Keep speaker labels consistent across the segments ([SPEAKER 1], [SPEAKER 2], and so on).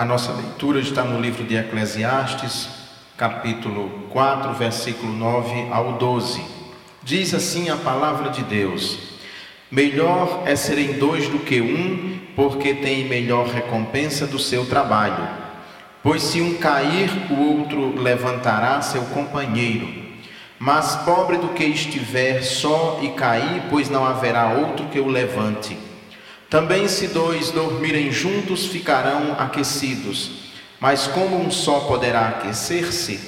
[SPEAKER 1] A nossa leitura está no livro de Eclesiastes, capítulo 4, versículo 9 ao 12. Diz assim a palavra de Deus: Melhor é serem dois do que um, porque tem melhor recompensa do seu trabalho. Pois se um cair, o outro levantará seu companheiro. Mas pobre do que estiver só e cair, pois não haverá outro que o levante. Também, se dois dormirem juntos, ficarão aquecidos. Mas como um só poderá aquecer-se?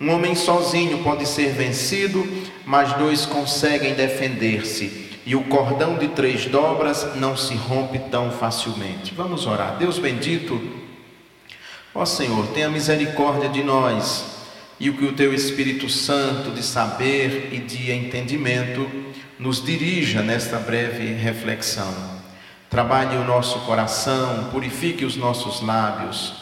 [SPEAKER 1] Um homem sozinho pode ser vencido, mas dois conseguem defender-se. E o cordão de três dobras não se rompe tão facilmente. Vamos orar. Deus bendito, ó Senhor, tenha misericórdia de nós e o que o teu Espírito Santo de saber e de entendimento nos dirija nesta breve reflexão. Trabalhe o nosso coração, purifique os nossos lábios,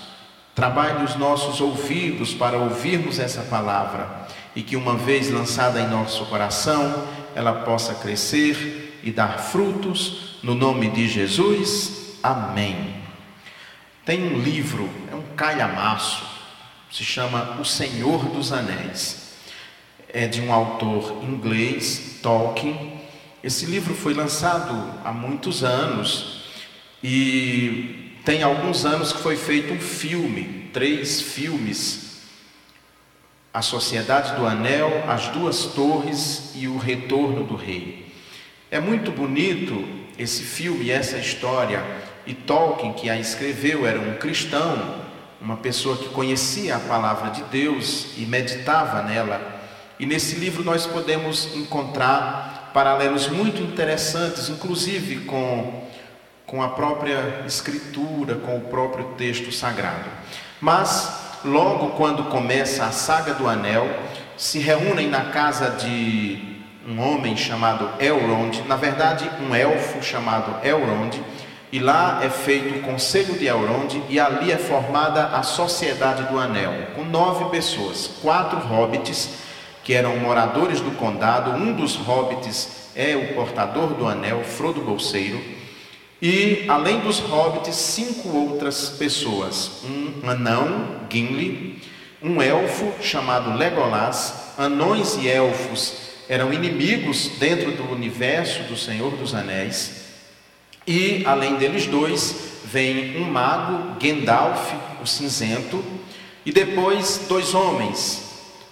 [SPEAKER 1] trabalhe os nossos ouvidos para ouvirmos essa palavra e que, uma vez lançada em nosso coração, ela possa crescer e dar frutos, no nome de Jesus. Amém. Tem um livro, é um calhamaço, se chama O Senhor dos Anéis. É de um autor inglês, Tolkien, esse livro foi lançado há muitos anos e tem alguns anos que foi feito um filme, três filmes: A Sociedade do Anel, As Duas Torres e O Retorno do Rei. É muito bonito esse filme, essa história. E Tolkien, que a escreveu, era um cristão, uma pessoa que conhecia a palavra de Deus e meditava nela. E nesse livro nós podemos encontrar paralelos muito interessantes, inclusive com, com a própria Escritura, com o próprio texto sagrado. Mas, logo quando começa a saga do Anel, se reúnem na casa de um homem chamado Elrond, na verdade, um elfo chamado Elrond, e lá é feito o conselho de Elrond, e ali é formada a Sociedade do Anel, com nove pessoas, quatro hobbits que eram moradores do condado. Um dos hobbits é o portador do anel, Frodo Bolseiro. E, além dos hobbits, cinco outras pessoas: um anão, Gimli, um elfo chamado Legolas. Anões e elfos eram inimigos dentro do universo do Senhor dos Anéis. E, além deles dois, vem um mago, Gandalf, o cinzento, e depois dois homens,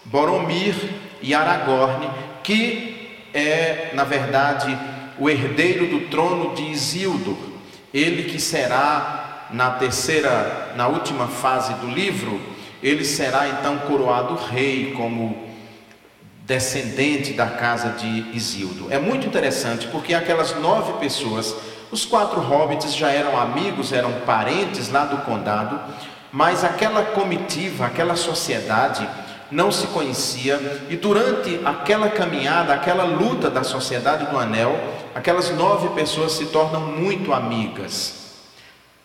[SPEAKER 1] Boromir e Aragorn, que é, na verdade, o herdeiro do trono de Isildur, ele que será na terceira, na última fase do livro, ele será então coroado rei como descendente da casa de Isildur. É muito interessante porque aquelas nove pessoas, os quatro hobbits já eram amigos, eram parentes lá do condado, mas aquela comitiva, aquela sociedade, não se conhecia, e durante aquela caminhada, aquela luta da sociedade do anel, aquelas nove pessoas se tornam muito amigas.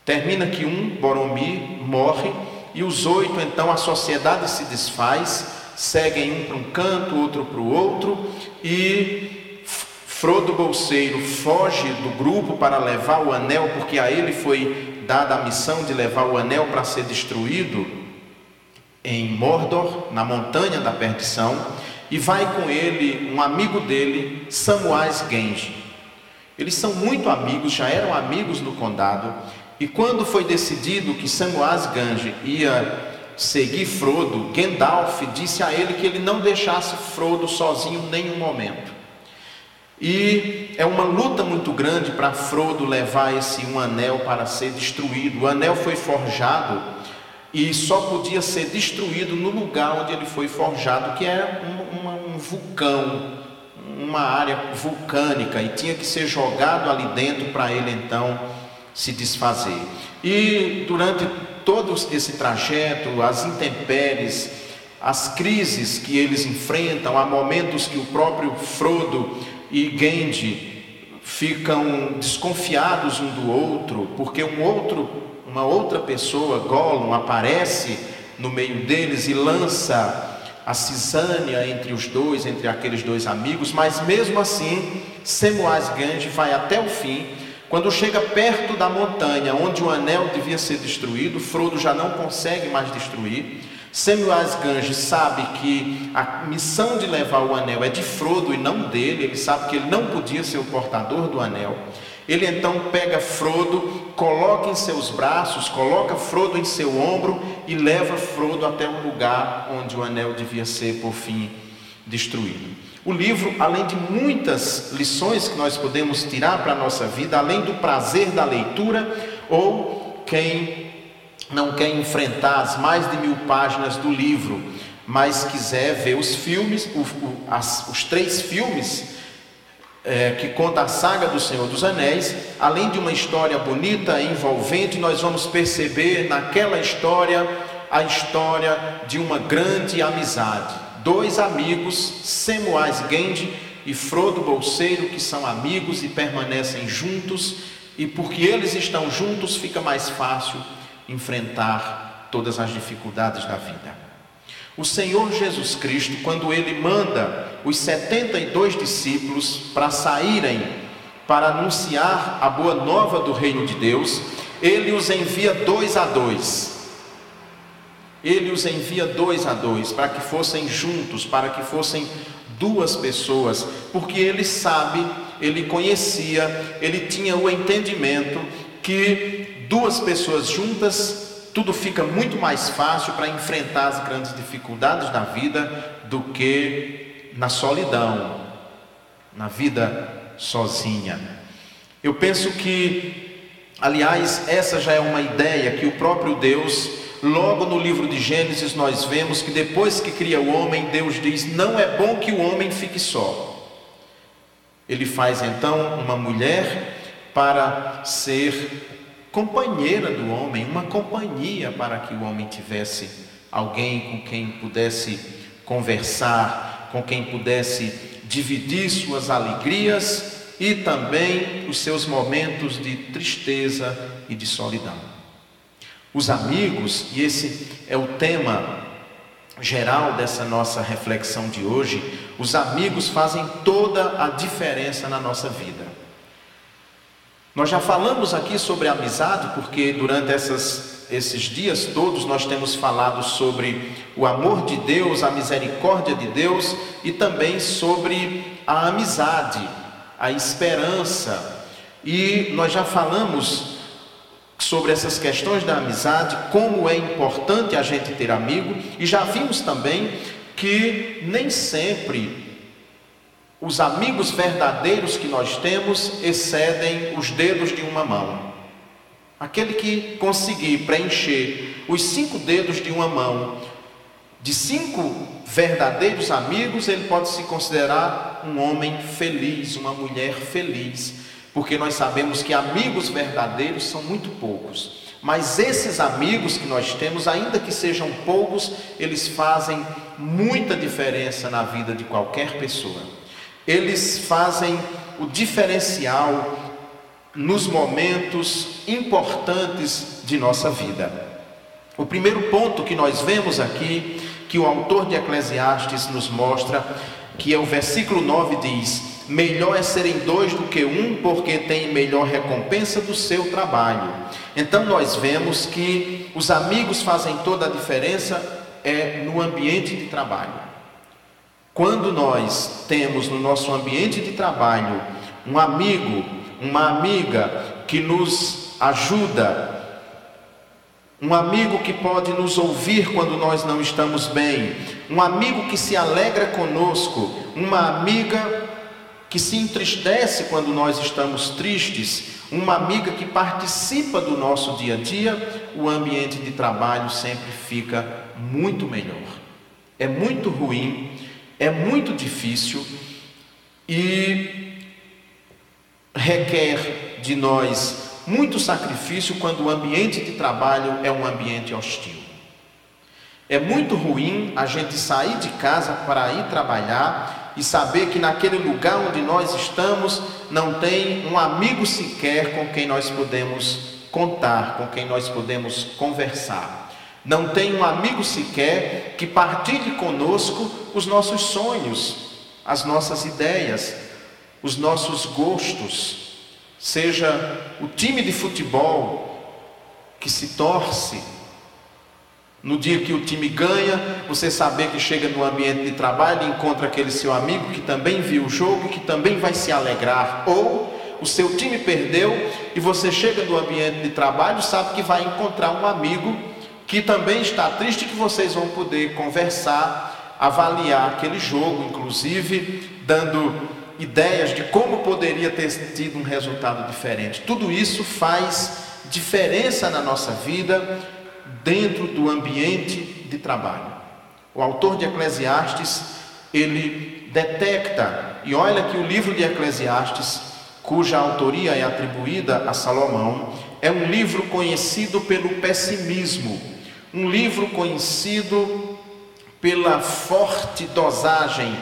[SPEAKER 1] Termina que um, Boromir, morre, e os oito, então a sociedade se desfaz, seguem um para um canto, outro para o outro, e Frodo Bolseiro foge do grupo para levar o anel, porque a ele foi dada a missão de levar o anel para ser destruído em Mordor, na montanha da perdição, e vai com ele um amigo dele, Samwise Genji. Eles são muito amigos, já eram amigos no condado, e quando foi decidido que Samwise Genji ia seguir Frodo, Gandalf disse a ele que ele não deixasse Frodo sozinho nenhum momento. E é uma luta muito grande para Frodo levar esse um anel para ser destruído. O anel foi forjado e só podia ser destruído no lugar onde ele foi forjado, que é um, um vulcão, uma área vulcânica, e tinha que ser jogado ali dentro para ele então se desfazer. E durante todo esse trajeto, as intempéries, as crises que eles enfrentam, há momentos que o próprio Frodo e Gandhi ficam desconfiados um do outro, porque um outro uma outra pessoa, Gollum, aparece no meio deles e lança a cisânia entre os dois, entre aqueles dois amigos, mas mesmo assim, Samwise Gandhi vai até o fim, Quando chega perto da montanha onde o anel devia ser destruído, Frodo já não consegue mais destruir. Samuel Gange sabe que a missão de levar o anel é de Frodo e não dele, ele sabe que ele não podia ser o portador do anel. Ele então pega Frodo, coloca em seus braços, coloca Frodo em seu ombro e leva Frodo até o lugar onde o anel devia ser por fim destruído. O livro, além de muitas lições que nós podemos tirar para a nossa vida, além do prazer da leitura, ou quem não quer enfrentar as mais de mil páginas do livro, mas quiser ver os filmes, o, o, as, os três filmes é, que conta a saga do Senhor dos Anéis, além de uma história bonita envolvente, nós vamos perceber naquela história a história de uma grande amizade. Dois amigos, Semuais Gende e Frodo Bolseiro, que são amigos e permanecem juntos, e porque eles estão juntos, fica mais fácil enfrentar todas as dificuldades da vida. O Senhor Jesus Cristo, quando ele manda os 72 discípulos para saírem para anunciar a boa nova do reino de Deus, ele os envia dois a dois. Ele os envia dois a dois para que fossem juntos, para que fossem duas pessoas, porque ele sabe, ele conhecia, ele tinha o entendimento que duas pessoas juntas tudo fica muito mais fácil para enfrentar as grandes dificuldades da vida do que na solidão, na vida sozinha. Eu penso que, aliás, essa já é uma ideia que o próprio Deus, logo no livro de Gênesis, nós vemos que depois que cria o homem, Deus diz: Não é bom que o homem fique só. Ele faz então uma mulher para ser companheira do homem, uma companhia para que o homem tivesse alguém com quem pudesse conversar, com quem pudesse dividir suas alegrias e também os seus momentos de tristeza e de solidão. Os amigos, e esse é o tema geral dessa nossa reflexão de hoje, os amigos fazem toda a diferença na nossa vida. Nós já falamos aqui sobre amizade, porque durante essas, esses dias todos nós temos falado sobre o amor de Deus, a misericórdia de Deus e também sobre a amizade, a esperança. E nós já falamos sobre essas questões da amizade, como é importante a gente ter amigo, e já vimos também que nem sempre os amigos verdadeiros que nós temos excedem os dedos de uma mão. Aquele que conseguir preencher os cinco dedos de uma mão de cinco verdadeiros amigos, ele pode se considerar um homem feliz, uma mulher feliz, porque nós sabemos que amigos verdadeiros são muito poucos. Mas esses amigos que nós temos, ainda que sejam poucos, eles fazem muita diferença na vida de qualquer pessoa eles fazem o diferencial nos momentos importantes de nossa vida. O primeiro ponto que nós vemos aqui, que o autor de Eclesiastes nos mostra, que é o versículo 9 diz: Melhor é serem dois do que um, porque tem melhor recompensa do seu trabalho. Então nós vemos que os amigos fazem toda a diferença é no ambiente de trabalho. Quando nós temos no nosso ambiente de trabalho um amigo, uma amiga que nos ajuda, um amigo que pode nos ouvir quando nós não estamos bem, um amigo que se alegra conosco, uma amiga que se entristece quando nós estamos tristes, uma amiga que participa do nosso dia a dia, o ambiente de trabalho sempre fica muito melhor. É muito ruim é muito difícil e requer de nós muito sacrifício quando o ambiente de trabalho é um ambiente hostil. É muito ruim a gente sair de casa para ir trabalhar e saber que naquele lugar onde nós estamos não tem um amigo sequer com quem nós podemos contar, com quem nós podemos conversar. Não tem um amigo sequer que partilhe conosco os nossos sonhos, as nossas ideias, os nossos gostos. seja o time de futebol que se torce no dia que o time ganha, você saber que chega no ambiente de trabalho e encontra aquele seu amigo que também viu o jogo, que também vai se alegrar, ou o seu time perdeu e você chega no ambiente de trabalho, sabe que vai encontrar um amigo que também está triste que vocês vão poder conversar, avaliar aquele jogo, inclusive dando ideias de como poderia ter tido um resultado diferente. Tudo isso faz diferença na nossa vida dentro do ambiente de trabalho. O autor de Eclesiastes, ele detecta, e olha que o livro de Eclesiastes, cuja autoria é atribuída a Salomão, é um livro conhecido pelo pessimismo, um livro conhecido pela forte dosagem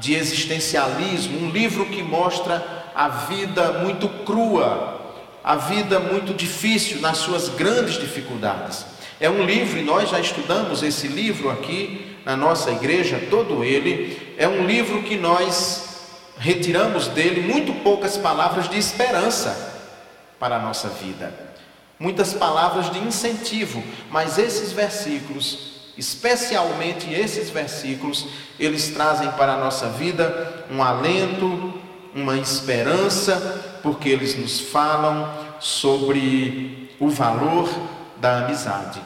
[SPEAKER 1] de existencialismo, um livro que mostra a vida muito crua, a vida muito difícil nas suas grandes dificuldades. É um livro, e nós já estudamos esse livro aqui na nossa igreja, todo ele. É um livro que nós retiramos dele muito poucas palavras de esperança para a nossa vida, muitas palavras de incentivo, mas esses versículos, especialmente esses versículos, eles trazem para a nossa vida um alento, uma esperança, porque eles nos falam sobre o valor da amizade.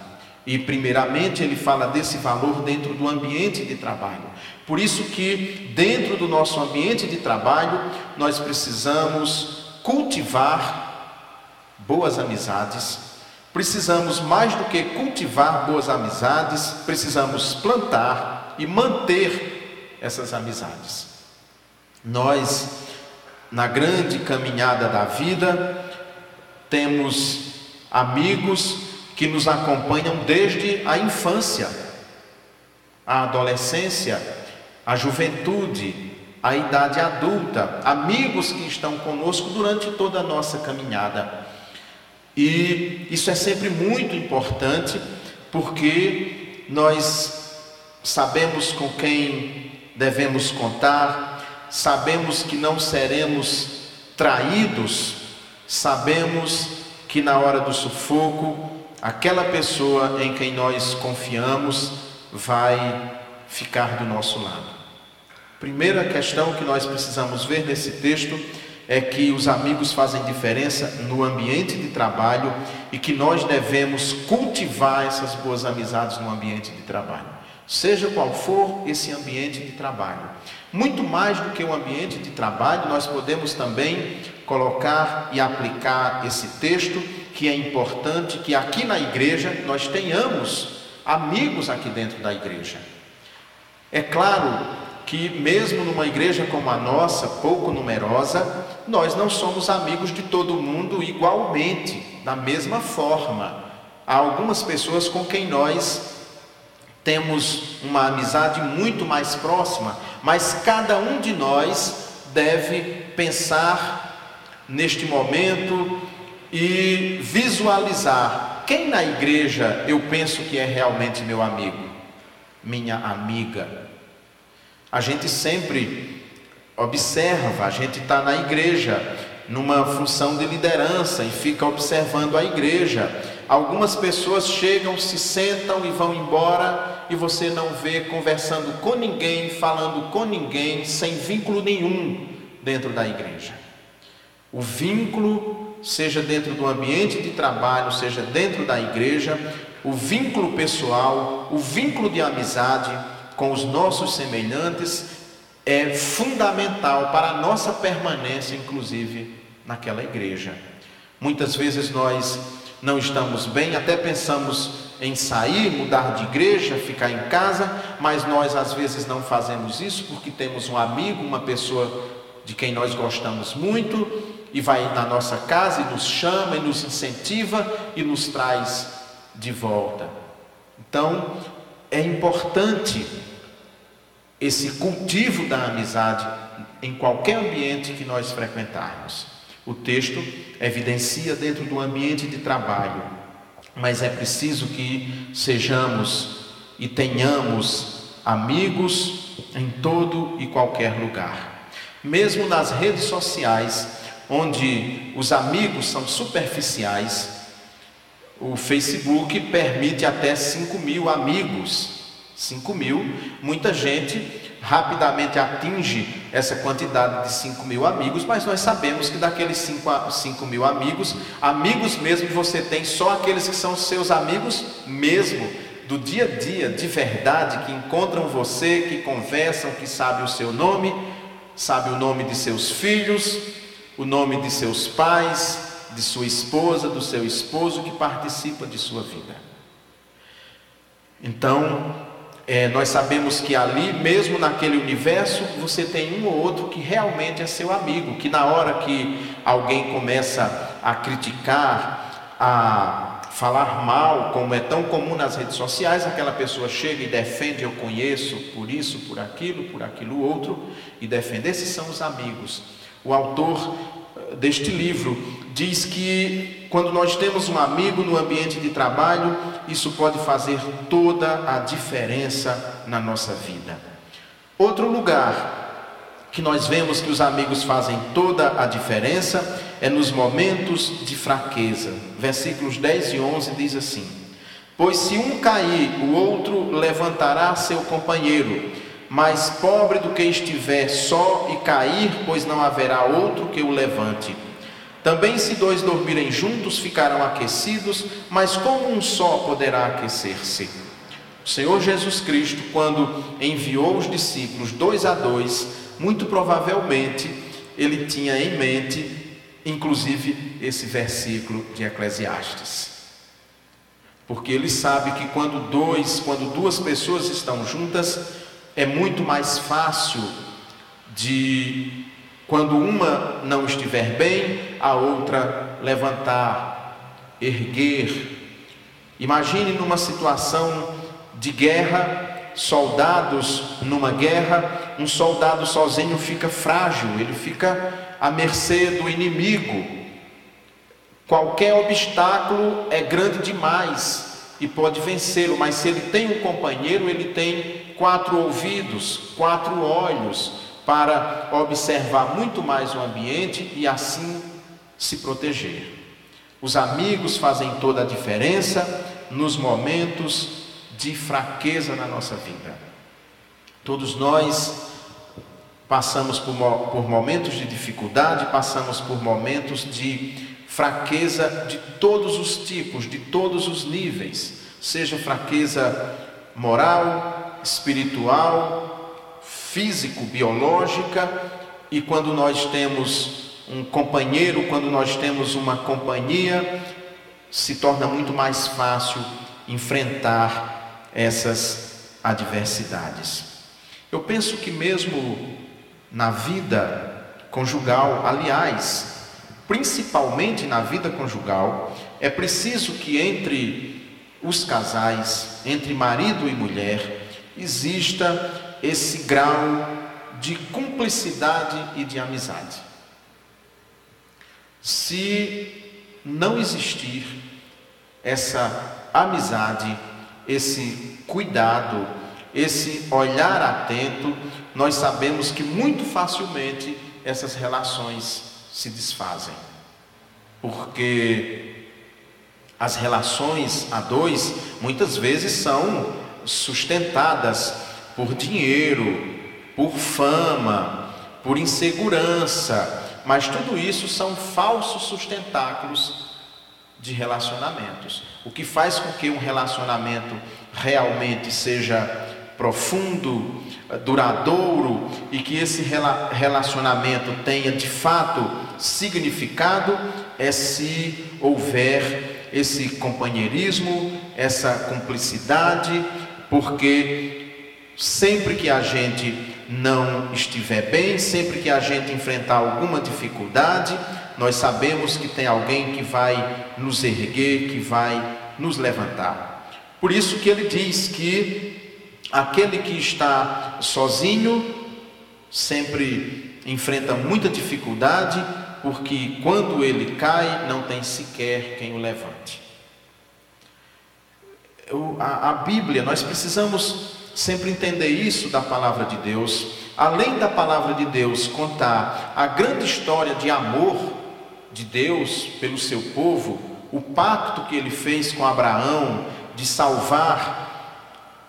[SPEAKER 1] E primeiramente ele fala desse valor dentro do ambiente de trabalho. Por isso que dentro do nosso ambiente de trabalho nós precisamos cultivar boas amizades. Precisamos mais do que cultivar boas amizades, precisamos plantar e manter essas amizades. Nós na grande caminhada da vida temos amigos que nos acompanham desde a infância, a adolescência, a juventude, a idade adulta, amigos que estão conosco durante toda a nossa caminhada. E isso é sempre muito importante, porque nós sabemos com quem devemos contar, sabemos que não seremos traídos, sabemos que na hora do sufoco aquela pessoa em quem nós confiamos vai ficar do nosso lado. Primeira questão que nós precisamos ver nesse texto é que os amigos fazem diferença no ambiente de trabalho e que nós devemos cultivar essas boas amizades no ambiente de trabalho, seja qual for esse ambiente de trabalho. Muito mais do que o ambiente de trabalho, nós podemos também colocar e aplicar esse texto que é importante que aqui na igreja nós tenhamos amigos aqui dentro da igreja. É claro que, mesmo numa igreja como a nossa, pouco numerosa, nós não somos amigos de todo mundo igualmente, da mesma forma. Há algumas pessoas com quem nós temos uma amizade muito mais próxima, mas cada um de nós deve pensar neste momento e visualizar quem na igreja eu penso que é realmente meu amigo, minha amiga. A gente sempre observa, a gente está na igreja, numa função de liderança e fica observando a igreja. Algumas pessoas chegam, se sentam e vão embora e você não vê conversando com ninguém, falando com ninguém, sem vínculo nenhum dentro da igreja. O vínculo seja dentro do ambiente de trabalho, seja dentro da igreja, o vínculo pessoal, o vínculo de amizade com os nossos semelhantes é fundamental para a nossa permanência, inclusive, naquela igreja. Muitas vezes nós não estamos bem, até pensamos em sair, mudar de igreja, ficar em casa, mas nós às vezes não fazemos isso porque temos um amigo, uma pessoa de quem nós gostamos muito e vai na nossa casa e nos chama e nos incentiva e nos traz de volta. Então, é importante esse cultivo da amizade em qualquer ambiente que nós frequentarmos. O texto evidencia dentro do ambiente de trabalho, mas é preciso que sejamos e tenhamos amigos em todo e qualquer lugar. Mesmo nas redes sociais, onde os amigos são superficiais, o Facebook permite até 5 mil amigos. 5 mil, muita gente rapidamente atinge essa quantidade de 5 mil amigos, mas nós sabemos que daqueles 5, 5 mil amigos, amigos mesmo você tem só aqueles que são seus amigos mesmo, do dia a dia, de verdade, que encontram você, que conversam, que sabem o seu nome, sabe o nome de seus filhos, o nome de seus pais, de sua esposa, do seu esposo, que participa de sua vida. Então, é, nós sabemos que ali, mesmo naquele universo, você tem um ou outro que realmente é seu amigo, que na hora que alguém começa a criticar, a falar mal, como é tão comum nas redes sociais, aquela pessoa chega e defende, eu conheço por isso, por aquilo, por aquilo outro, e defende. Esses são os amigos. O autor eh, deste livro diz que quando nós temos um amigo no ambiente de trabalho, isso pode fazer toda a diferença na nossa vida. Outro lugar que nós vemos que os amigos fazem toda a diferença é nos momentos de fraqueza. Versículos 10 e 11 diz assim: Pois se um cair, o outro levantará seu companheiro. Mais pobre do que estiver só e cair, pois não haverá outro que o levante. Também, se dois dormirem juntos, ficarão aquecidos, mas como um só poderá aquecer-se? O Senhor Jesus Cristo, quando enviou os discípulos dois a dois, muito provavelmente ele tinha em mente, inclusive, esse versículo de Eclesiastes. Porque ele sabe que quando dois, quando duas pessoas estão juntas, é muito mais fácil de quando uma não estiver bem, a outra levantar, erguer. Imagine numa situação de guerra, soldados numa guerra, um soldado sozinho fica frágil, ele fica à mercê do inimigo. Qualquer obstáculo é grande demais e pode vencê-lo, mas se ele tem um companheiro, ele tem quatro ouvidos, quatro olhos, para observar muito mais o ambiente e assim se proteger. Os amigos fazem toda a diferença nos momentos de fraqueza na nossa vida. Todos nós passamos por, por momentos de dificuldade, passamos por momentos de fraqueza de todos os tipos, de todos os níveis, seja fraqueza moral, espiritual, físico, biológica, e quando nós temos um companheiro, quando nós temos uma companhia, se torna muito mais fácil enfrentar essas adversidades. Eu penso que mesmo na vida conjugal, aliás, principalmente na vida conjugal, é preciso que entre os casais, entre marido e mulher, exista esse grau de cumplicidade e de amizade. Se não existir essa amizade, esse cuidado, esse olhar atento, nós sabemos que muito facilmente essas relações se desfazem. Porque as relações a dois muitas vezes são sustentadas por dinheiro, por fama, por insegurança, mas tudo isso são falsos sustentáculos de relacionamentos. O que faz com que um relacionamento realmente seja profundo, duradouro e que esse relacionamento tenha de fato significado é se houver esse companheirismo, essa cumplicidade, porque Sempre que a gente não estiver bem, sempre que a gente enfrentar alguma dificuldade, nós sabemos que tem alguém que vai nos erguer, que vai nos levantar. Por isso que ele diz que aquele que está sozinho sempre enfrenta muita dificuldade, porque quando ele cai, não tem sequer quem o levante. a, Bíblia, nós precisamos sempre entender isso da palavra de Deus. além da palavra de Deus contar a grande história de amor de Deus pelo seu povo, o pacto que ele fez com Abraão de salvar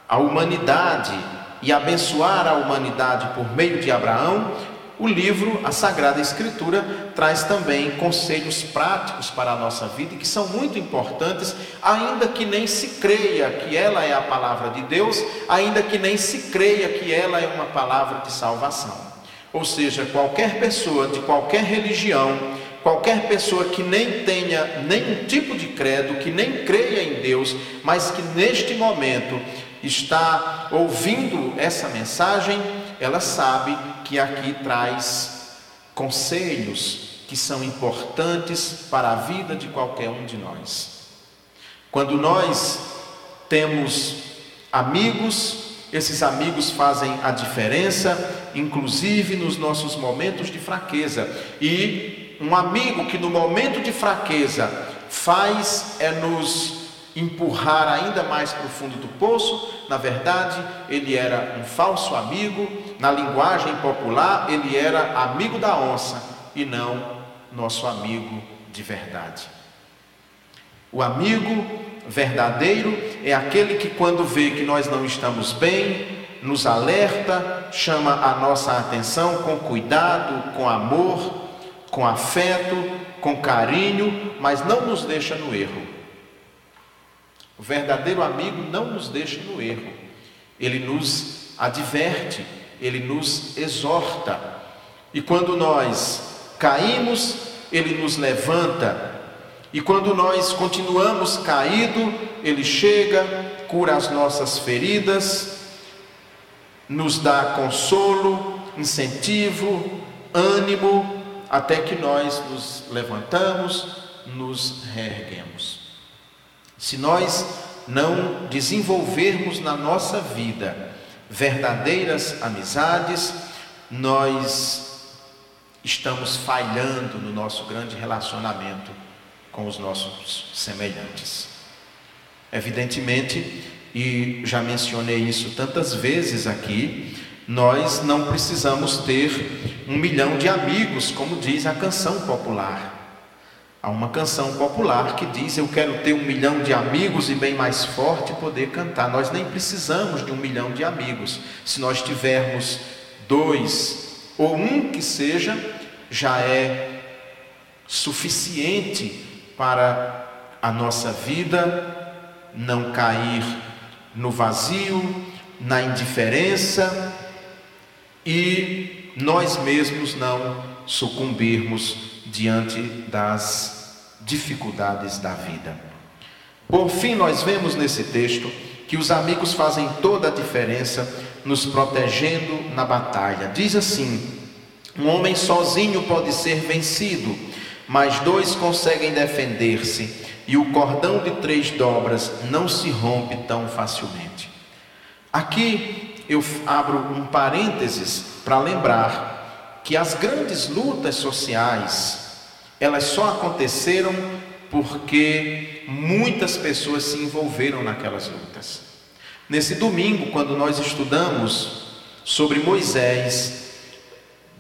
[SPEAKER 1] a humanidade e abençoar a humanidade por meio de Abraão, o livro, a Sagrada Escritura, traz também conselhos práticos para a nossa vida que são muito importantes, ainda que nem se creia que ela é a palavra de Deus, ainda que nem se creia que ela é uma palavra de salvação. Ou seja, qualquer pessoa de qualquer religião, qualquer pessoa que nem tenha nenhum tipo de credo, que nem creia em Deus, mas que neste momento está ouvindo essa mensagem, ela sabe que aqui traz conselhos que são importantes para a vida de qualquer um de nós. Quando nós temos amigos, esses amigos fazem a diferença, inclusive nos nossos momentos de fraqueza. E um amigo que no momento de fraqueza faz é nos empurrar ainda mais para o fundo do poço, na verdade, ele era um falso amigo, na linguagem popular, ele era amigo da onça e não nosso amigo de verdade. O amigo verdadeiro é aquele que, quando vê que nós não estamos bem, nos alerta, chama a nossa atenção com cuidado, com amor, com afeto, com carinho, mas não nos deixa no erro. O verdadeiro amigo não nos deixa no erro, ele nos adverte, ele nos exorta. E quando nós caímos, ele nos levanta. E quando nós continuamos caído, ele chega, cura as nossas feridas, nos dá consolo, incentivo, ânimo, até que nós nos levantamos, nos reerguemos. Se nós não desenvolvermos na nossa vida verdadeiras amizades, nós estamos falhando no nosso grande relacionamento com os nossos semelhantes. Evidentemente, e já mencionei isso tantas vezes aqui, nós não precisamos ter um milhão de amigos, como diz a canção popular. Há uma canção popular que diz: Eu quero ter um milhão de amigos e bem mais forte poder cantar. Nós nem precisamos de um milhão de amigos. Se nós tivermos dois ou um que seja, já é suficiente para a nossa vida não cair no vazio, na indiferença e nós mesmos não sucumbirmos diante das dificuldades da vida. Por fim, nós vemos nesse texto que os amigos fazem toda a diferença nos protegendo na batalha. Diz assim: um homem sozinho pode ser vencido, mas dois conseguem defender-se, e o cordão de três dobras não se rompe tão facilmente. Aqui eu abro um parênteses para lembrar que as grandes lutas sociais elas só aconteceram porque muitas pessoas se envolveram naquelas lutas. Nesse domingo, quando nós estudamos sobre Moisés,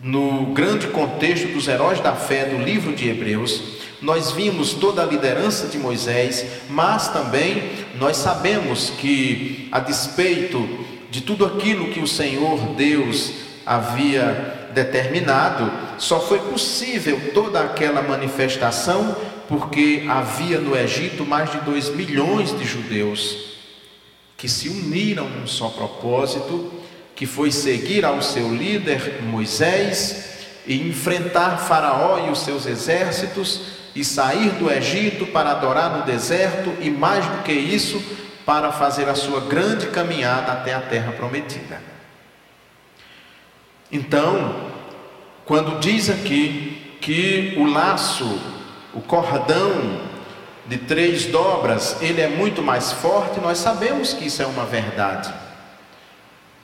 [SPEAKER 1] no grande contexto dos heróis da fé do livro de Hebreus, nós vimos toda a liderança de Moisés, mas também nós sabemos que, a despeito de tudo aquilo que o Senhor Deus havia determinado, só foi possível toda aquela manifestação porque havia no Egito mais de dois milhões de judeus que se uniram num só propósito, que foi seguir ao seu líder Moisés e enfrentar Faraó e os seus exércitos e sair do Egito para adorar no deserto e mais do que isso, para fazer a sua grande caminhada até a terra prometida. Então, quando diz aqui que o laço, o cordão de três dobras, ele é muito mais forte, nós sabemos que isso é uma verdade.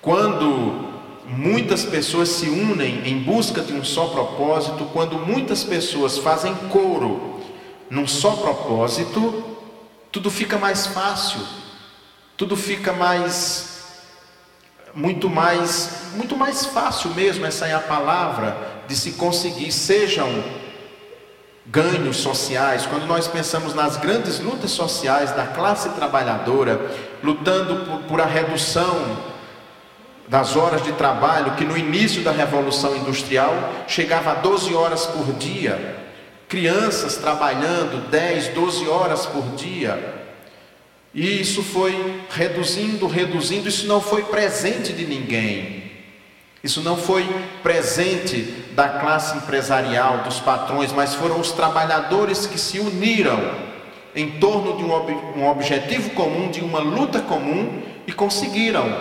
[SPEAKER 1] Quando muitas pessoas se unem em busca de um só propósito, quando muitas pessoas fazem coro num só propósito, tudo fica mais fácil, tudo fica mais muito mais, muito mais fácil mesmo, essa é a palavra, de se conseguir, sejam ganhos sociais, quando nós pensamos nas grandes lutas sociais da classe trabalhadora, lutando por, por a redução das horas de trabalho, que no início da Revolução Industrial chegava a 12 horas por dia, crianças trabalhando 10, 12 horas por dia, e isso foi reduzindo, reduzindo, isso não foi presente de ninguém. Isso não foi presente da classe empresarial, dos patrões, mas foram os trabalhadores que se uniram em torno de um, ob um objetivo comum, de uma luta comum e conseguiram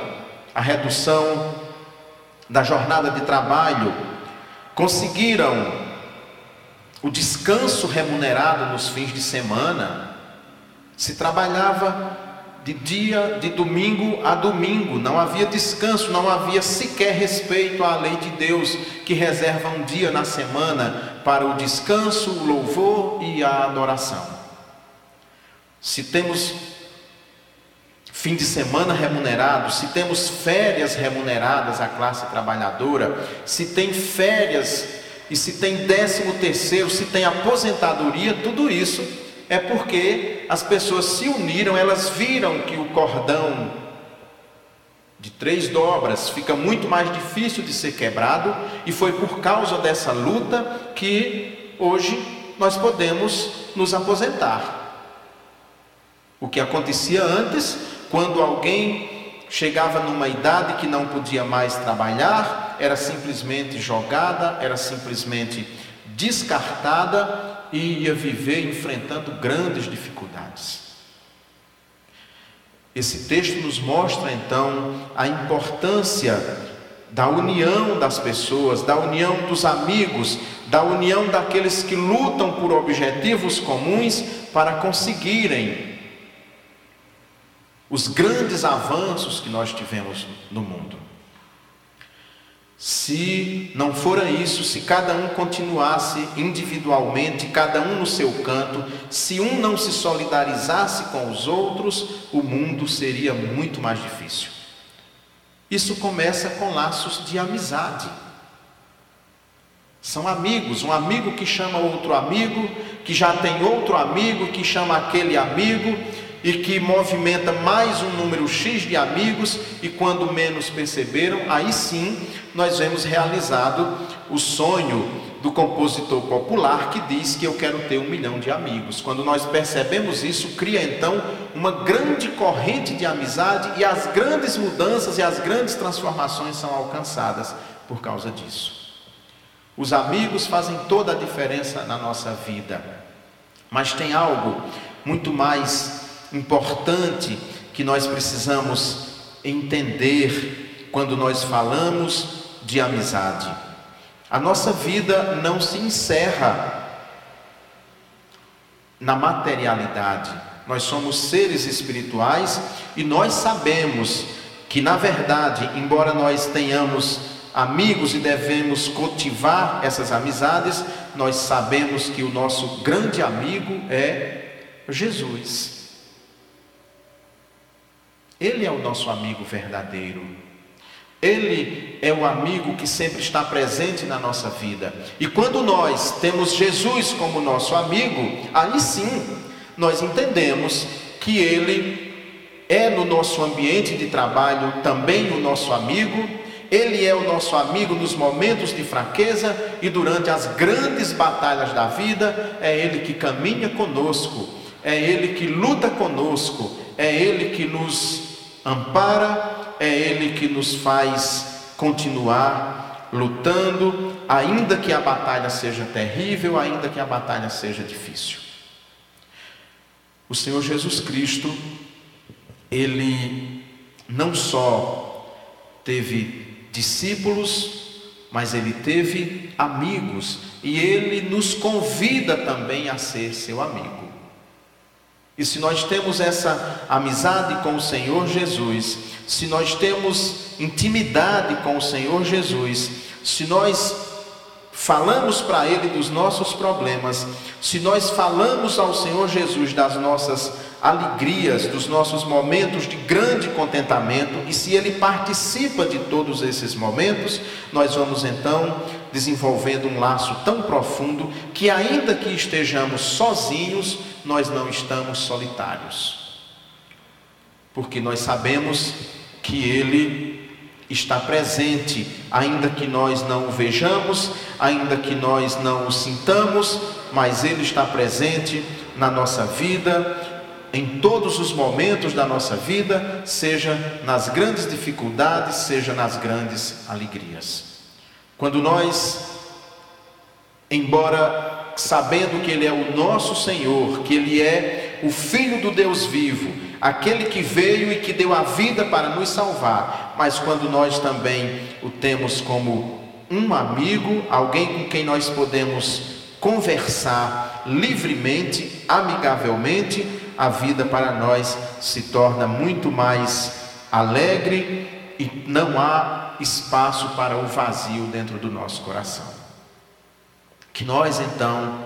[SPEAKER 1] a redução da jornada de trabalho, conseguiram o descanso remunerado nos fins de semana se trabalhava de dia, de domingo a domingo, não havia descanso, não havia sequer respeito à lei de Deus, que reserva um dia na semana para o descanso, o louvor e a adoração. Se temos fim de semana remunerado, se temos férias remuneradas à classe trabalhadora, se tem férias e se tem décimo terceiro, se tem aposentadoria, tudo isso é porque as pessoas se uniram, elas viram que o cordão de três dobras fica muito mais difícil de ser quebrado, e foi por causa dessa luta que hoje nós podemos nos aposentar. O que acontecia antes, quando alguém chegava numa idade que não podia mais trabalhar, era simplesmente jogada, era simplesmente descartada e ia viver enfrentando grandes dificuldades. Esse texto nos mostra então a importância da união das pessoas, da união dos amigos, da união daqueles que lutam por objetivos comuns para conseguirem os grandes avanços que nós tivemos no mundo. Se não fora isso, se cada um continuasse individualmente, cada um no seu canto, se um não se solidarizasse com os outros, o mundo seria muito mais difícil. Isso começa com laços de amizade. São amigos, um amigo que chama outro amigo, que já tem outro amigo, que chama aquele amigo, e que movimenta mais um número X de amigos, e quando menos perceberam, aí sim nós vemos realizado o sonho do compositor popular que diz que eu quero ter um milhão de amigos. Quando nós percebemos isso, cria então uma grande corrente de amizade e as grandes mudanças e as grandes transformações são alcançadas por causa disso. Os amigos fazem toda a diferença na nossa vida, mas tem algo muito mais importante que nós precisamos entender quando nós falamos de amizade. A nossa vida não se encerra na materialidade. Nós somos seres espirituais e nós sabemos que, na verdade, embora nós tenhamos amigos e devemos cultivar essas amizades, nós sabemos que o nosso grande amigo é Jesus. Ele é o nosso amigo verdadeiro. Ele é o amigo que sempre está presente na nossa vida. E quando nós temos Jesus como nosso amigo, aí sim nós entendemos que Ele é no nosso ambiente de trabalho também o nosso amigo, Ele é o nosso amigo nos momentos de fraqueza e durante as grandes batalhas da vida, é Ele que caminha conosco, é Ele que luta conosco, é Ele que nos ampara, é Ele que nos faz continuar lutando, ainda que a batalha seja terrível, ainda que a batalha seja difícil. O Senhor Jesus Cristo, Ele não só teve discípulos, mas ele teve amigos e ele nos convida também a ser seu amigo. E se nós temos essa amizade com o Senhor Jesus, se nós temos intimidade com o Senhor Jesus, se nós falamos para Ele dos nossos problemas, se nós falamos ao Senhor Jesus das nossas alegrias, dos nossos momentos de grande contentamento, e se Ele participa de todos esses momentos, nós vamos então desenvolvendo um laço tão profundo que, ainda que estejamos sozinhos, nós não estamos solitários, porque nós sabemos que Ele está presente, ainda que nós não o vejamos, ainda que nós não o sintamos, mas Ele está presente na nossa vida, em todos os momentos da nossa vida, seja nas grandes dificuldades, seja nas grandes alegrias. Quando nós, embora sabendo que Ele é o nosso Senhor, que Ele é o Filho do Deus vivo, aquele que veio e que deu a vida para nos salvar, mas quando nós também o temos como um amigo, alguém com quem nós podemos conversar livremente, amigavelmente, a vida para nós se torna muito mais alegre e não há espaço para o vazio dentro do nosso coração. Que nós então,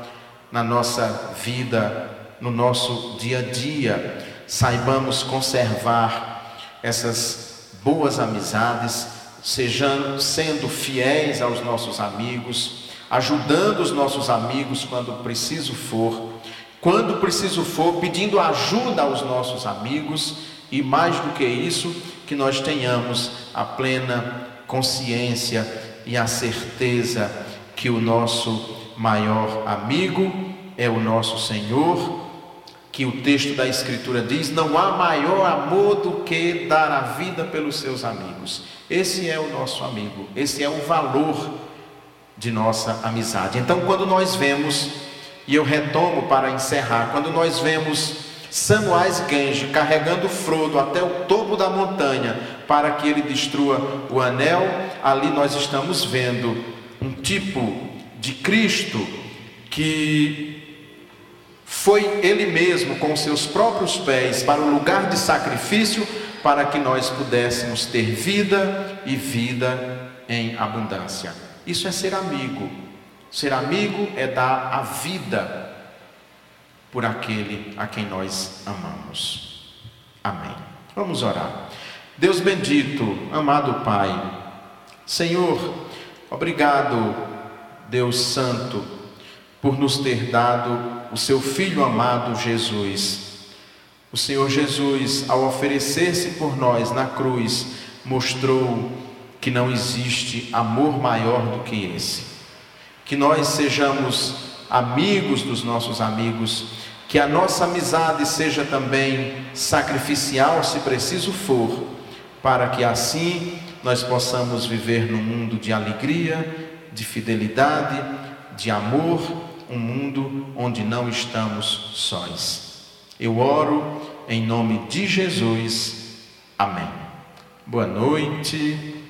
[SPEAKER 1] na nossa vida, no nosso dia a dia, saibamos conservar essas boas amizades, sejam sendo fiéis aos nossos amigos, ajudando os nossos amigos quando preciso for quando preciso for, pedindo ajuda aos nossos amigos e mais do que isso, que nós tenhamos a plena consciência e a certeza que o nosso maior amigo é o nosso Senhor, que o texto da Escritura diz: não há maior amor do que dar a vida pelos seus amigos. Esse é o nosso amigo, esse é o valor de nossa amizade. Então, quando nós vemos e eu retomo para encerrar. Quando nós vemos Samwise Gange carregando Frodo até o topo da montanha para que ele destrua o anel, ali nós estamos vendo um tipo de Cristo que foi ele mesmo com seus próprios pés para o lugar de sacrifício para que nós pudéssemos ter vida e vida em abundância. Isso é ser amigo. Ser amigo é dar a vida por aquele a quem nós amamos. Amém. Vamos orar. Deus bendito, amado Pai, Senhor, obrigado, Deus Santo, por nos ter dado o seu Filho amado Jesus. O Senhor Jesus, ao oferecer-se por nós na cruz, mostrou que não existe amor maior do que esse que nós sejamos amigos dos nossos amigos, que a nossa amizade seja também sacrificial, se preciso for, para que assim nós possamos viver num mundo de alegria, de fidelidade, de amor, um mundo onde não estamos sós. Eu oro em nome de Jesus. Amém. Boa noite.